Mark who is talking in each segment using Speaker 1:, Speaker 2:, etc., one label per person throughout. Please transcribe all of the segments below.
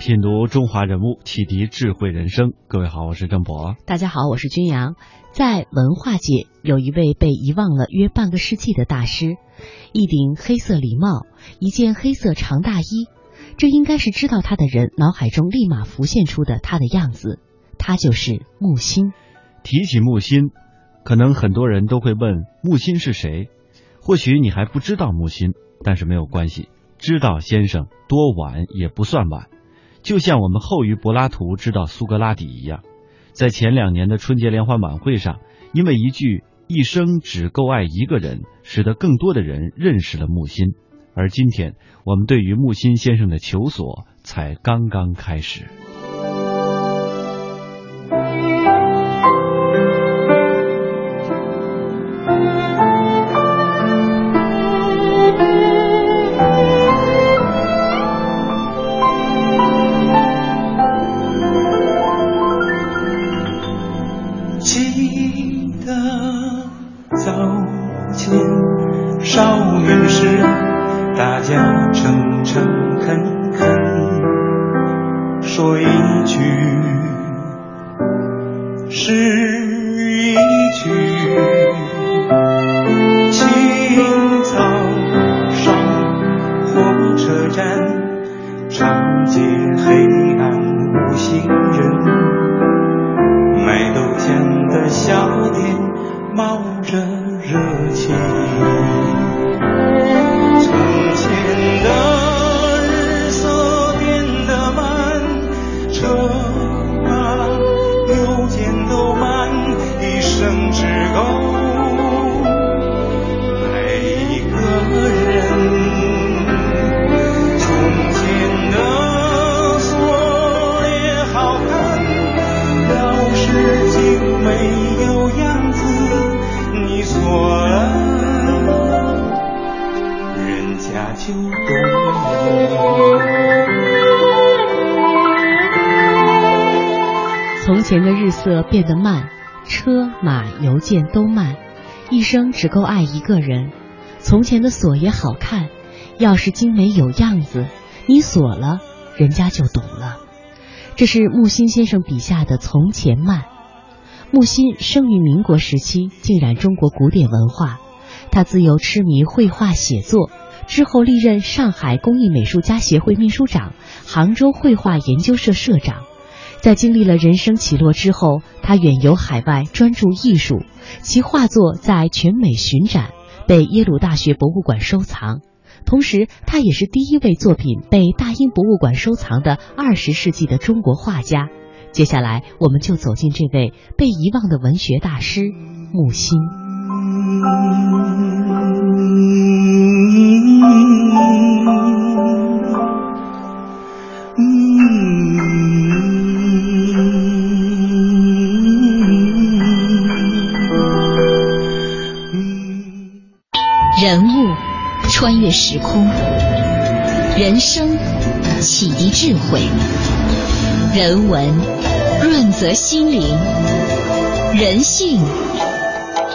Speaker 1: 品读中华人物，启迪智慧人生。各位好，我是郑博。
Speaker 2: 大家好，我是君阳。在文化界，有一位被遗忘了约半个世纪的大师，一顶黑色礼帽，一件黑色长大衣，这应该是知道他的人脑海中立马浮现出的他的样子。他就是木心。
Speaker 1: 提起木心，可能很多人都会问木心是谁？或许你还不知道木心，但是没有关系，知道先生多晚也不算晚。就像我们后于柏拉图知道苏格拉底一样，在前两年的春节联欢晚会上，因为一句“一生只够爱一个人”，使得更多的人认识了木心。而今天，我们对于木心先生的求索才刚刚开始。热情。
Speaker 2: 从前。前的日色变得慢，车马邮件都慢，一生只够爱一个人。从前的锁也好看，钥匙精美有样子，你锁了，人家就懂了。这是木心先生笔下的从前慢。木心生于民国时期，浸染中国古典文化。他自幼痴迷绘画写作，之后历任上海工艺美术家协会秘书长、杭州绘画研究社社长。在经历了人生起落之后，他远游海外，专注艺术。其画作在全美巡展，被耶鲁大学博物馆收藏。同时，他也是第一位作品被大英博物馆收藏的二十世纪的中国画家。接下来，我们就走进这位被遗忘的文学大师木心。
Speaker 3: 时空，人生启迪智慧，人文润泽心灵，人性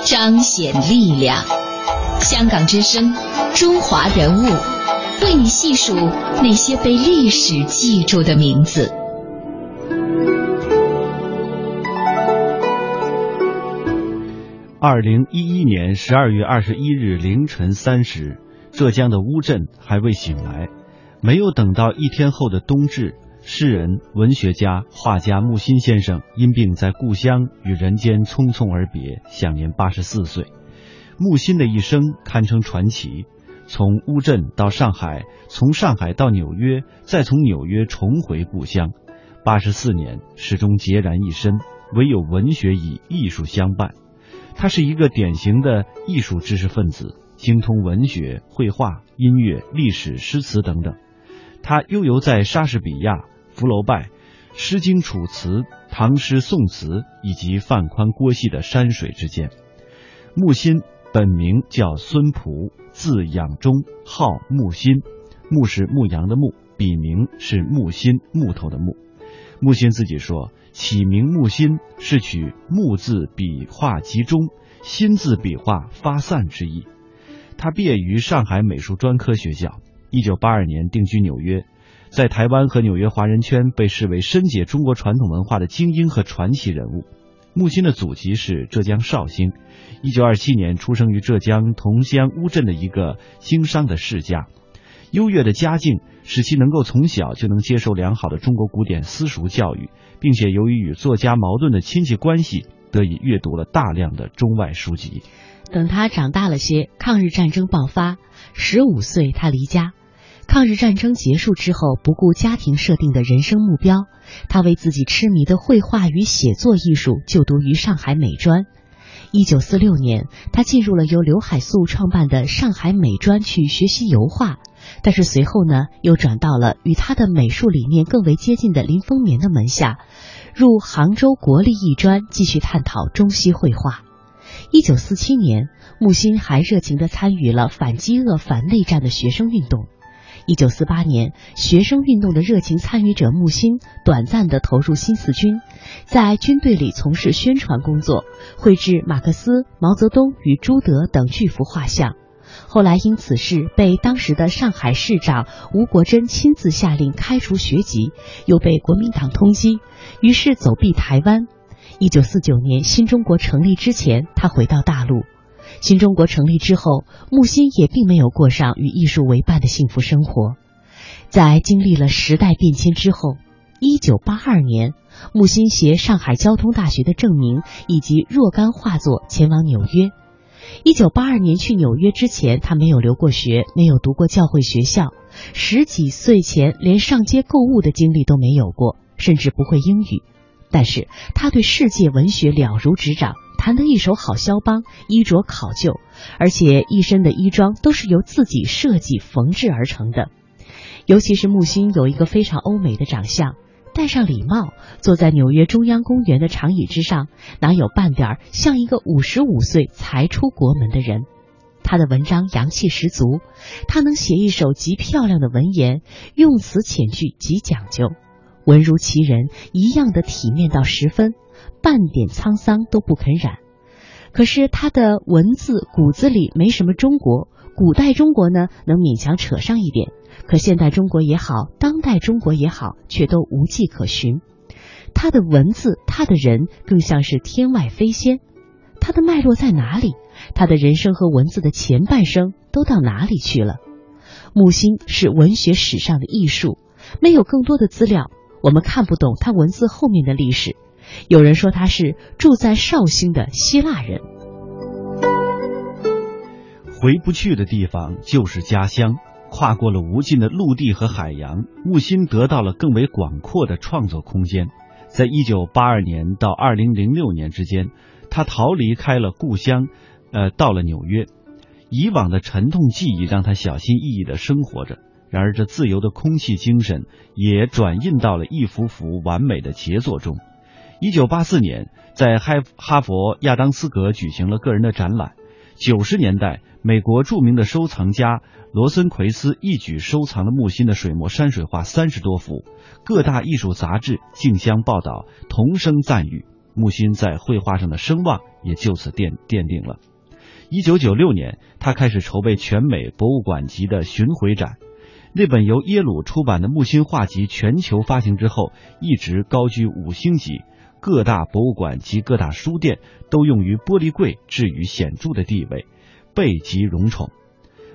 Speaker 3: 彰显力量。香港之声，中华人物，为你细数那些被历史记住的名字。
Speaker 1: 二零一一年十二月二十一日凌晨三时。浙江的乌镇还未醒来，没有等到一天后的冬至，诗人、文学家、画家木心先生因病在故乡与人间匆匆而别，享年八十四岁。木心的一生堪称传奇，从乌镇到上海，从上海到纽约，再从纽约重回故乡，八十四年始终孑然一身，唯有文学与艺术相伴。他是一个典型的艺术知识分子。精通文学、绘画、音乐、历史、诗词等等，他悠游在莎士比亚、福楼拜、《诗经》《楚辞》、唐诗、宋词以及范宽、郭熙的山水之间。木心本名叫孙璞，字养忠，号木心。木是牧羊的牧，笔名是木心，木头的木。木心自己说，起名木心是取木字笔画集中，心字笔画发散之意。他毕业于上海美术专科学校，一九八二年定居纽约，在台湾和纽约华人圈被视为深解中国传统文化的精英和传奇人物。木心的祖籍是浙江绍兴，一九二七年出生于浙江桐乡乌镇的一个经商的世家。优越的家境使其能够从小就能接受良好的中国古典私塾教育，并且由于与作家矛盾的亲戚关系，得以阅读了大量的中外书籍。
Speaker 2: 等他长大了些，抗日战争爆发，十五岁他离家。抗日战争结束之后，不顾家庭设定的人生目标，他为自己痴迷的绘画与写作艺术就读于上海美专。一九四六年，他进入了由刘海粟创办的上海美专去学习油画，但是随后呢，又转到了与他的美术理念更为接近的林风眠的门下，入杭州国立艺专继续探讨中西绘画。一九四七年，木心还热情地参与了反饥饿、反内战的学生运动。一九四八年，学生运动的热情参与者木心短暂地投入新四军，在军队里从事宣传工作，绘制马克思、毛泽东与朱德等巨幅画像。后来因此事被当时的上海市长吴国桢亲自下令开除学籍，又被国民党通缉，于是走避台湾。一九四九年新中国成立之前，他回到大陆。新中国成立之后，木心也并没有过上与艺术为伴的幸福生活。在经历了时代变迁之后，一九八二年，木心携上海交通大学的证明以及若干画作前往纽约。一九八二年去纽约之前，他没有留过学，没有读过教会学校，十几岁前连上街购物的经历都没有过，甚至不会英语。但是他对世界文学了如指掌。弹得一手好肖邦，衣着考究，而且一身的衣装都是由自己设计缝制而成的。尤其是木心有一个非常欧美的长相，戴上礼帽，坐在纽约中央公园的长椅之上，哪有半点像一个五十五岁才出国门的人？他的文章洋气十足，他能写一首极漂亮的文言，用词遣句极讲究，文如其人一样的体面到十分。半点沧桑都不肯染，可是他的文字骨子里没什么中国。古代中国呢，能勉强扯上一点，可现代中国也好，当代中国也好，却都无迹可寻。他的文字，他的人，更像是天外飞仙。他的脉络在哪里？他的人生和文字的前半生都到哪里去了？木心是文学史上的艺术，没有更多的资料，我们看不懂他文字后面的历史。有人说他是住在绍兴的希腊人，
Speaker 1: 回不去的地方就是家乡。跨过了无尽的陆地和海洋，木心得到了更为广阔的创作空间。在一九八二年到二零零六年之间，他逃离开了故乡，呃，到了纽约。以往的沉痛记忆让他小心翼翼的生活着，然而这自由的空气精神也转印到了一幅幅完美的杰作中。一九八四年，在哈哈佛亚当斯阁举行了个人的展览。九十年代，美国著名的收藏家罗森奎斯一举收藏了木心的水墨山水画三十多幅，各大艺术杂志竞相报道，同声赞誉木心在绘画上的声望也就此奠奠定了。一九九六年，他开始筹备全美博物馆级的巡回展。那本由耶鲁出版的木心画集全球发行之后，一直高居五星级。各大博物馆及各大书店都用于玻璃柜置于显著的地位，备极荣宠。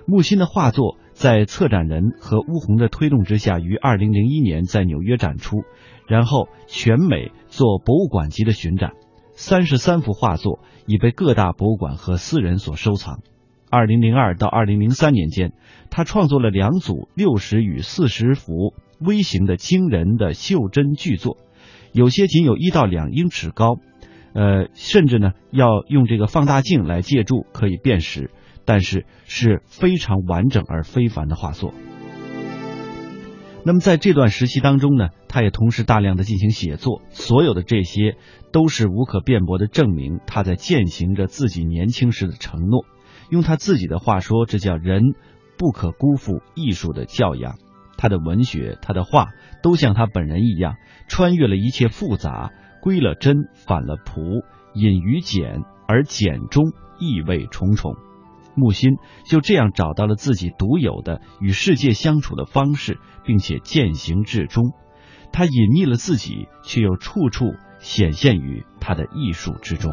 Speaker 1: 木心的画作在策展人和乌红的推动之下，于二零零一年在纽约展出，然后全美做博物馆级的巡展。三十三幅画作已被各大博物馆和私人所收藏。二零零二到二零零三年间，他创作了两组六十与四十幅微型的惊人的袖珍巨作。有些仅有一到两英尺高，呃，甚至呢要用这个放大镜来借助可以辨识，但是是非常完整而非凡的画作。那么在这段时期当中呢，他也同时大量的进行写作，所有的这些都是无可辩驳的证明，他在践行着自己年轻时的承诺。用他自己的话说，这叫人不可辜负艺术的教养。他的文学，他的画，都像他本人一样，穿越了一切复杂，归了真，反了朴，隐于简，而简中意味重重。木心就这样找到了自己独有的与世界相处的方式，并且践行至终。他隐匿了自己，却又处处显现于他的艺术之中。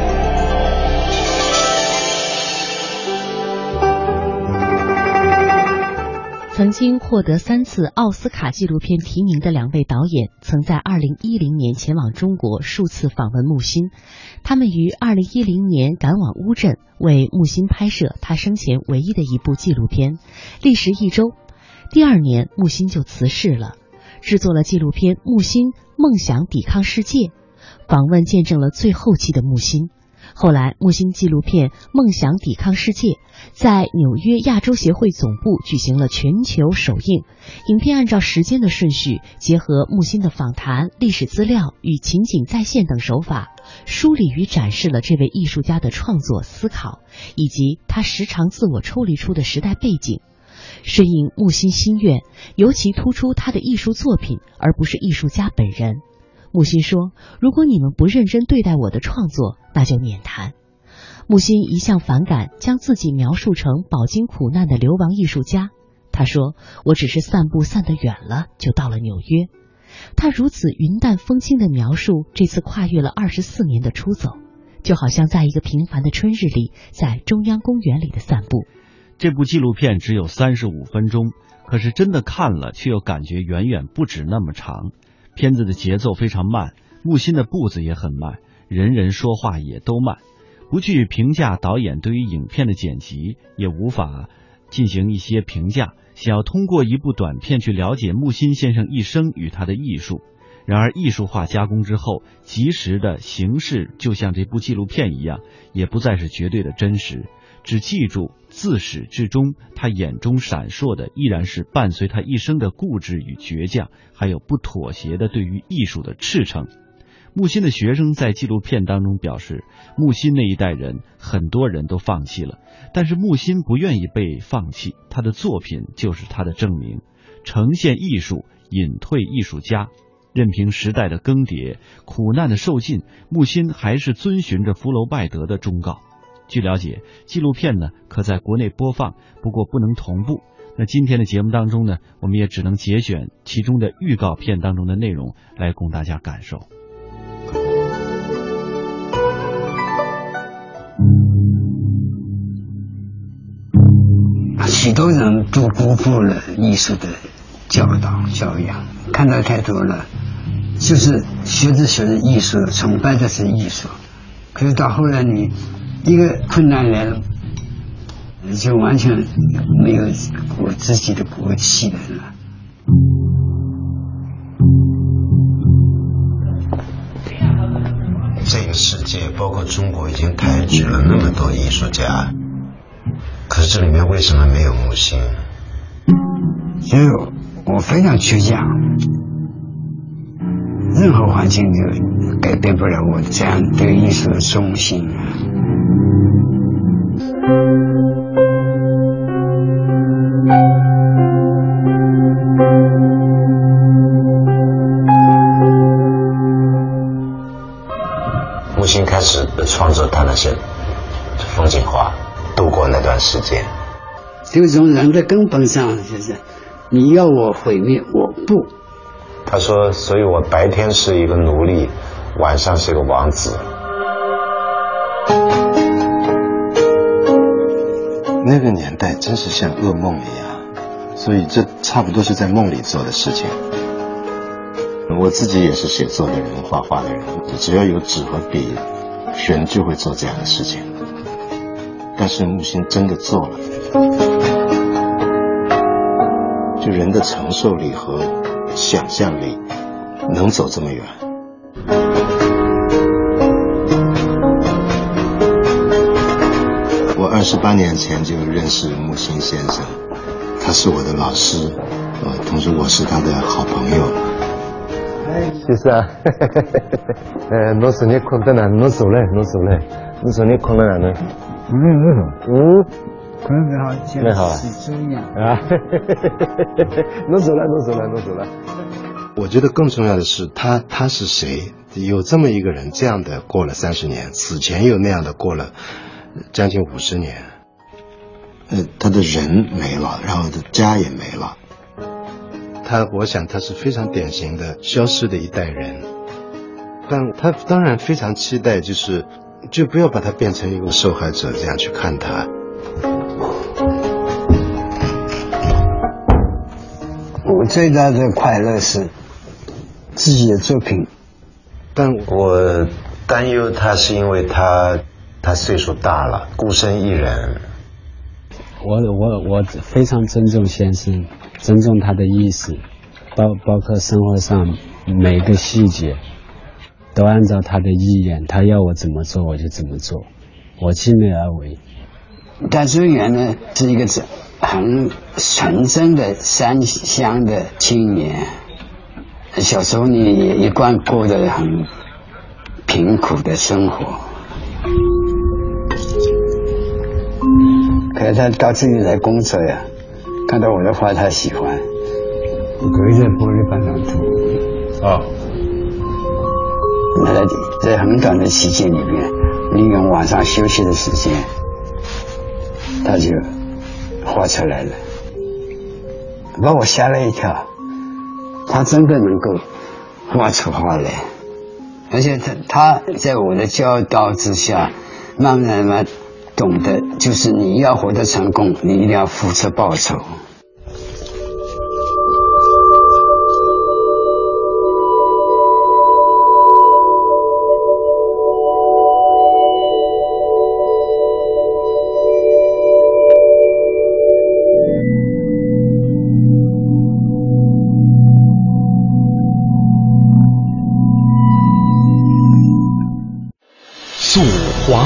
Speaker 2: 曾经获得三次奥斯卡纪录片提名的两位导演，曾在2010年前往中国数次访问木心。他们于2010年赶往乌镇，为木心拍摄他生前唯一的一部纪录片。历时一周，第二年木心就辞世了。制作了纪录片《木心梦想抵抗世界》，访问见证了最后期的木心。后来，木心纪录片《梦想抵抗世界》在纽约亚洲协会总部举行了全球首映。影片按照时间的顺序，结合木心的访谈、历史资料与情景再现等手法，梳理与展示了这位艺术家的创作思考，以及他时常自我抽离出的时代背景。顺应木心心愿，尤其突出他的艺术作品，而不是艺术家本人。木心说：“如果你们不认真对待我的创作，那就免谈。”木心一向反感将自己描述成饱经苦难的流亡艺术家。他说：“我只是散步散得远了，就到了纽约。”他如此云淡风轻的描述这次跨越了二十四年的出走，就好像在一个平凡的春日里，在中央公园里的散步。
Speaker 1: 这部纪录片只有三十五分钟，可是真的看了，却又感觉远远不止那么长。片子的节奏非常慢，木心的步子也很慢，人人说话也都慢。不去评价导演对于影片的剪辑，也无法进行一些评价。想要通过一部短片去了解木心先生一生与他的艺术，然而艺术化加工之后，及时的形式就像这部纪录片一样，也不再是绝对的真实。只记住，自始至终，他眼中闪烁的依然是伴随他一生的固执与倔强，还有不妥协的对于艺术的赤诚。木心的学生在纪录片当中表示，木心那一代人很多人都放弃了，但是木心不愿意被放弃，他的作品就是他的证明。呈现艺术，隐退艺术家，任凭时代的更迭，苦难的受尽，木心还是遵循着福楼拜德的忠告。据了解，纪录片呢可在国内播放，不过不能同步。那今天的节目当中呢，我们也只能节选其中的预告片当中的内容来供大家感受。
Speaker 4: 许多人都辜负了艺术的教导教养，看到太多了，就是学着学着艺术，崇拜的是艺术，可是到后来你。一个困难来了，就完全没有我自己的国气了。
Speaker 5: 这个世界，包括中国，已经抬举了那么多艺术家，可是这里面为什么没有木心？
Speaker 4: 因为我非常倔强，任何环境就改变不了我这样对艺术的忠心。
Speaker 5: 木心开始创作他那些风景画，度过那段时间。
Speaker 4: 就从人的根本上，就是你要我毁灭，我不。
Speaker 5: 他说：“所以我白天是一个奴隶，晚上是个王子。”
Speaker 6: 那个年代真是像噩梦一样，所以这差不多是在梦里做的事情。我自己也是写作的人，画画的人，只要有纸和笔，人就会做这样的事情。但是木心真的做了，就人的承受力和想象力能走这么远。我二十八年前就认识木心先生，他是我的老师，呃，同时我是他的好朋友。
Speaker 5: 其实啊，呃，侬昨日困得哪？侬走嘞，侬走嘞，侬昨日困得哪能？
Speaker 4: 嗯嗯
Speaker 5: 嗯，
Speaker 4: 困得好像
Speaker 5: 那好啊
Speaker 4: 是这样。
Speaker 5: 啊，侬走了，侬走了，侬走了。我觉得更重要的是他他是谁？有这么一个人，这样的过了三十年，此前又那样的过了将近五十年。呃，他的人没了，然后他家也没了。他，我想他是非常典型的消失的一代人。但他当然非常期待，就是就不要把他变成一个受害者这样去看他。
Speaker 4: 我最大的快乐是自己的作品。
Speaker 5: 但
Speaker 7: 我担忧他是因为他他岁数大了，孤身一人。
Speaker 8: 我我我非常尊重先生，尊重他的意思，包包括生活上每个细节，都按照他的意愿，他要我怎么做我就怎么做，我尽力而为。
Speaker 4: 但尊严呢是一个很纯真的山乡的青年，小时候呢也一贯过得很贫苦的生活。可是他到这里来工作呀，看到我的画他喜欢，隔着玻璃板上涂。
Speaker 5: 啊，
Speaker 4: 那在很短的期间里面，利用晚上休息的时间，他就画出来了，把我吓了一跳。他真的能够画出画来，而且他他在我的教导之下，慢慢慢懂得，就是你要活得成功，你一定要付出报酬。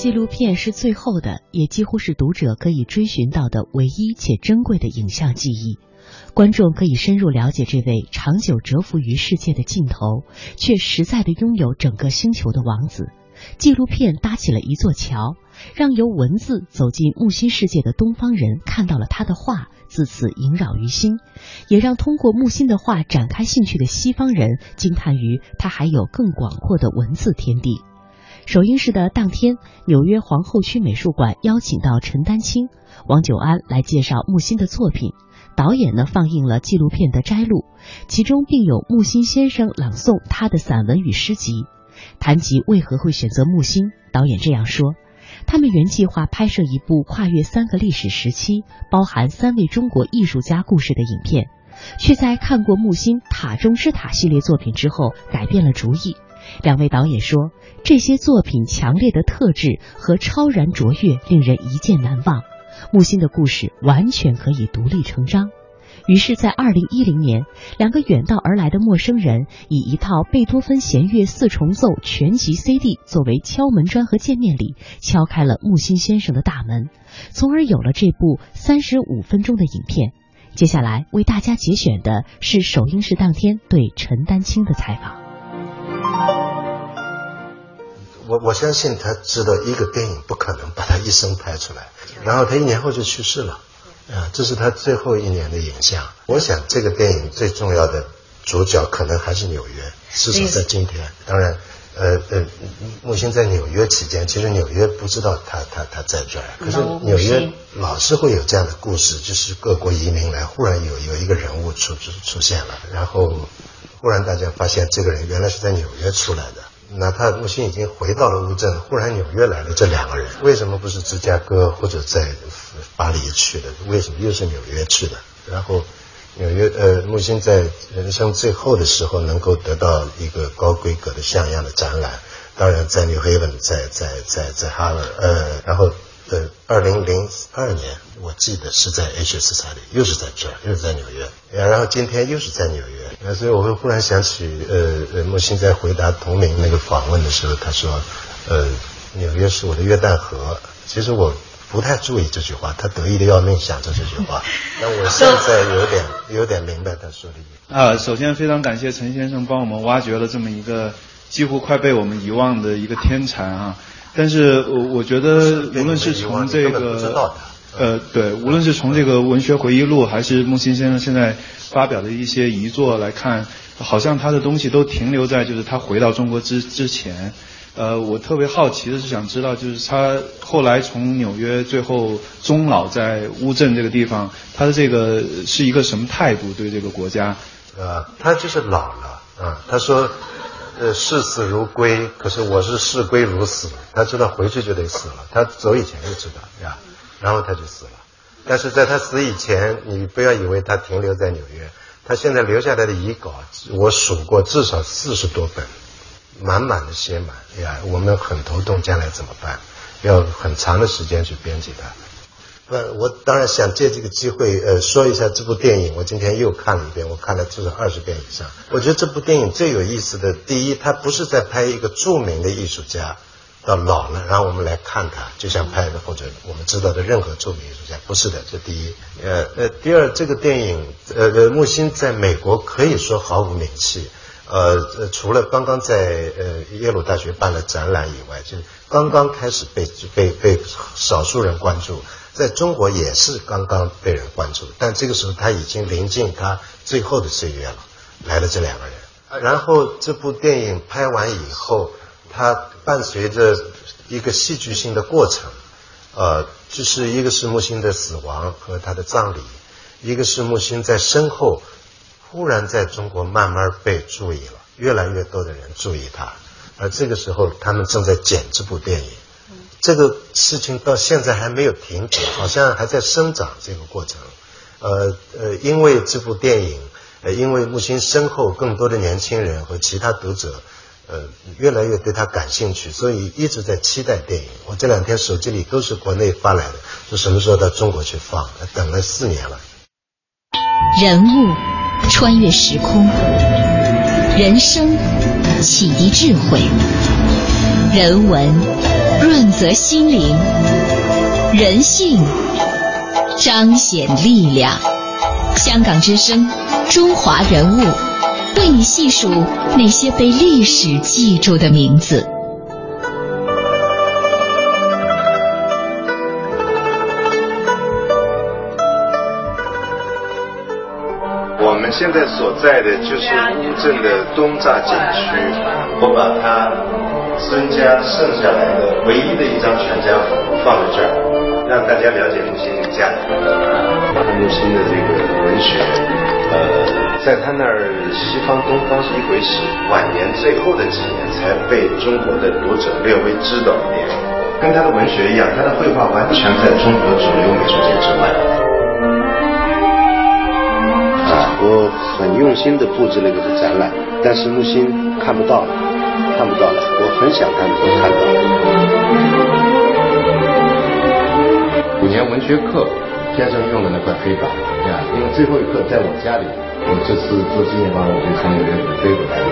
Speaker 2: 纪录片是最后的，也几乎是读者可以追寻到的唯一且珍贵的影像记忆。观众可以深入了解这位长久蛰伏于世界的尽头，却实在的拥有整个星球的王子。纪录片搭起了一座桥，让由文字走进木心世界的东方人看到了他的画，自此萦绕于心；也让通过木心的画展开兴趣的西方人惊叹于他还有更广阔的文字天地。首映式的当天，纽约皇后区美术馆邀请到陈丹青、王久安来介绍木心的作品。导演呢放映了纪录片的摘录，其中并有木心先生朗诵他的散文与诗集。谈及为何会选择木心，导演这样说：他们原计划拍摄一部跨越三个历史时期、包含三位中国艺术家故事的影片，却在看过木心《塔中之塔》系列作品之后改变了主意。两位导演说，这些作品强烈的特质和超然卓越，令人一见难忘。木心的故事完全可以独立成章。于是，在二零一零年，两个远道而来的陌生人以一套贝多芬弦乐四重奏全集 CD 作为敲门砖和见面礼，敲开了木心先生的大门，从而有了这部三十五分钟的影片。接下来为大家节选的是首映式当天对陈丹青的采访。
Speaker 5: 我我相信他知道一个电影不可能把他一生拍出来，然后他一年后就去世了，啊，这是他最后一年的影像。我想这个电影最重要的主角可能还是纽约，至少在今天。当然，呃呃，木星在纽约期间，其实纽约不知道他他他在这儿，可是纽约老是会有这样的故事，就是各国移民来，忽然有有一个人物出出出现了，然后忽然大家发现这个人原来是在纽约出来的。哪怕木心已经回到了乌镇，忽然纽约来了这两个人，为什么不是芝加哥或者在巴黎去的？为什么又是纽约去的？然后纽约呃，木心在人生最后的时候能够得到一个高规格的像样的展览，当然在纽黑文在在在在哈勒呃，然后。呃，二零零二年，我记得是在 H 斯查里，又是在这儿，又是在纽约，然后今天又是在纽约，所以我会忽然想起，呃呃，木心在回答同名那个访问的时候，他说，呃，纽约是我的约旦河。其实我不太注意这句话，他得意的要命想着这句话，那我现在有点有点明白他说的意思。
Speaker 9: 啊，首先非常感谢陈先生帮我们挖掘了这么一个几乎快被我们遗忘的一个天才啊。但是，我我觉得，无论是从这个，呃，对，无论是从这个文学回忆录，还是木心先生现在发表的一些遗作来看，好像他的东西都停留在就是他回到中国之之前。呃，我特别好奇的是，想知道就是他后来从纽约最后终老在乌镇这个地方，他的这个是一个什么态度对这个国家？
Speaker 5: 呃，他就是老了啊，他说。呃，视死如归，可是我是视归如死。他知道回去就得死了，他走以前就知道呀，然后他就死了。但是在他死以前，你不要以为他停留在纽约，他现在留下来的遗稿，我数过至少四十多本，满满的写满呀，我们很头痛，将来怎么办？要很长的时间去编辑它。呃，我当然想借这个机会，呃，说一下这部电影。我今天又看了一遍，我看了至少二十遍以上。我觉得这部电影最有意思的，第一，它不是在拍一个著名的艺术家到老了，然后我们来看他，就像拍的或者我们知道的任何著名艺术家，不是的。这第一，呃呃，第二，这个电影，呃呃，木心在美国可以说毫无名气，呃呃，除了刚刚在呃耶鲁大学办了展览以外，就刚刚开始被被被少数人关注。在中国也是刚刚被人关注，但这个时候他已经临近他最后的岁月了。来了这两个人，然后这部电影拍完以后，它伴随着一个戏剧性的过程，呃，就是一个是木心的死亡和他的葬礼，一个是木心在身后忽然在中国慢慢被注意了，越来越多的人注意他，而这个时候他们正在剪这部电影。这个事情到现在还没有停止，好像还在生长这个过程。呃呃，因为这部电影，呃，因为木心身后更多的年轻人和其他读者，呃，越来越对他感兴趣，所以一直在期待电影。我这两天手机里都是国内发来的，说什么时候到中国去放，等了四年了。
Speaker 3: 人物穿越时空，人生启迪智慧，人文。润泽心灵，人性彰显力量。香港之声，中华人物，为你细数那些被历史记住的名字。
Speaker 5: 我们现在所在的就是乌镇的东栅景区，我把它。孙家剩下来的唯一的一张全家福放在这儿，让大家了解木心的家庭。木心的这个文学，呃，在他那儿西方东方是一回事，晚年最后的几年才被中国的读者略微知道一点。跟他的文学一样，他的绘画完全在中国主流美术界之外。啊，我很用心的布置了一个展览，但是木心看不到。看不到了，我很想看，能看到。五年文学课，先生用的那块黑板，呀，因为最后一课在我家里，我这次做纪念馆，我就从纽约背回来的。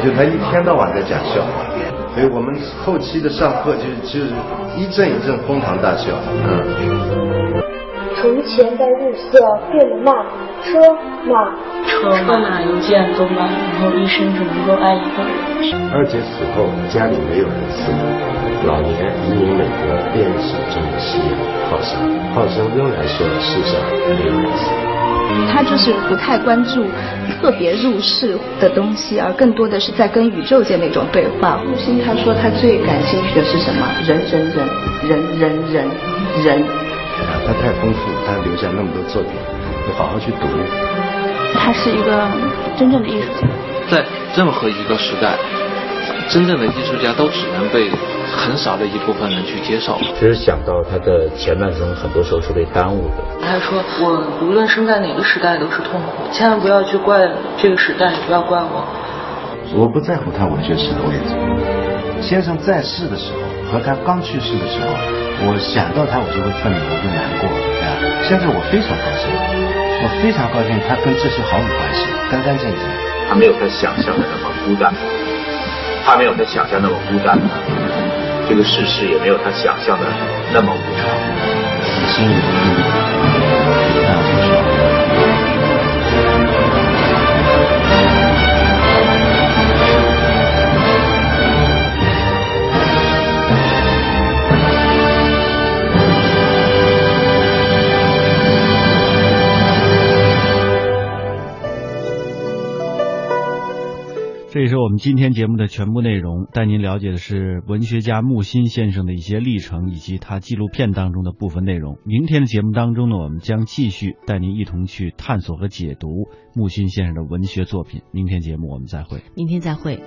Speaker 5: 就他一天到晚在讲笑话，所以我们后期的上课就就是一阵一阵哄堂大笑，嗯。
Speaker 10: 从前的日色变了慢，车马
Speaker 11: 车马邮件都慢，然后一生只能够爱一个人。
Speaker 5: 二姐死后，家里没有人伺候，老年移民美国，恋史中的夕阳，浩生，浩生仍然说世上没有人死。
Speaker 12: 他就是不太关注特别入世的东西，而更多的是在跟宇宙间那种对话。
Speaker 11: 木心他说他最感兴趣的是什么？人人人人人人人。
Speaker 5: 他太丰富，他留下那么多作品，要好好去读。
Speaker 12: 他是一个真正的艺术家，
Speaker 13: 在任何一个时代，真正的艺术家都只能被很少的一部分人去接受。
Speaker 14: 其实想到他的前半生，很多时候是被耽误的。
Speaker 15: 他说：“我无论生在哪个时代都是痛苦，千万不要去怪这个时代，也不要怪我。”
Speaker 5: 我不在乎他文学史的位置。先生在世的时候和他刚去世的时候，我想到他我就会愤怒，我就难过啊。现在我非常高兴，我非常高兴，他跟这些毫无关系，干干净净。
Speaker 14: 他没有他想象的那么孤单。他没有他想象那么孤单，这个世事也没有他想象的那么无常。心
Speaker 1: 这也是我们今天节目的全部内容，带您了解的是文学家木心先生的一些历程，以及他纪录片当中的部分内容。明天的节目当中呢，我们将继续带您一同去探索和解读木心先生的文学作品。明天节目我们再会，
Speaker 2: 明天再会。